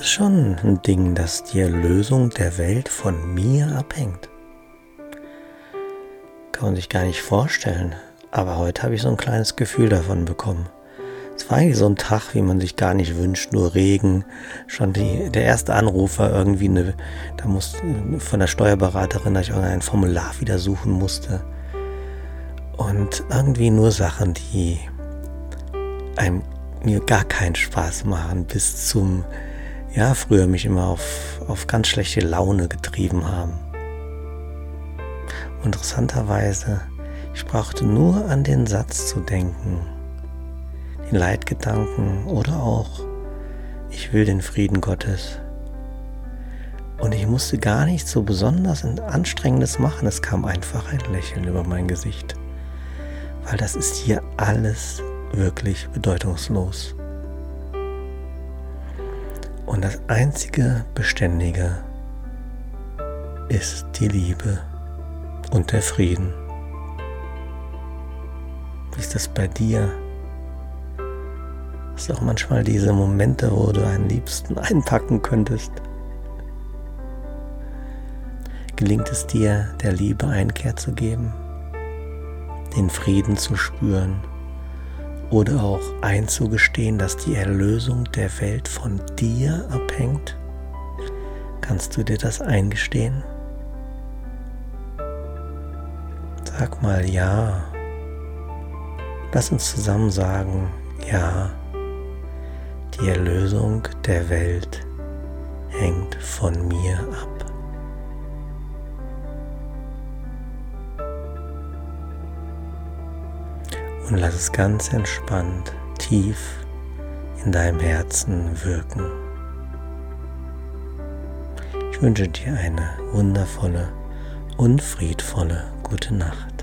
Ist schon ein Ding, dass die Erlösung der Welt von mir abhängt. Kann man sich gar nicht vorstellen. Aber heute habe ich so ein kleines Gefühl davon bekommen. Es war eigentlich so ein Tag, wie man sich gar nicht wünscht, nur Regen. Schon die, der erste Anruf war irgendwie eine, da musste von der Steuerberaterin, dass ich irgendein Formular wieder suchen musste. Und irgendwie nur Sachen, die einem mir gar keinen Spaß machen, bis zum, ja, früher mich immer auf, auf ganz schlechte Laune getrieben haben. Interessanterweise, ich brauchte nur an den Satz zu denken, den Leitgedanken oder auch, ich will den Frieden Gottes. Und ich musste gar nicht so besonders Anstrengendes machen, es kam einfach ein Lächeln über mein Gesicht. Weil das ist hier alles wirklich bedeutungslos. Und das einzige Beständige ist die Liebe und der Frieden. Wie ist das bei dir? Hast du auch manchmal diese Momente, wo du einen Liebsten einpacken könntest? Gelingt es dir, der Liebe Einkehr zu geben, den Frieden zu spüren oder auch einzugestehen, dass die Erlösung der Welt von dir abhängt? Kannst du dir das eingestehen? Sag mal ja. Lass uns zusammen sagen, ja. Die Erlösung der Welt hängt von mir ab. Und lass es ganz entspannt tief in deinem Herzen wirken. Ich wünsche dir eine wundervolle und friedvolle gute Nacht.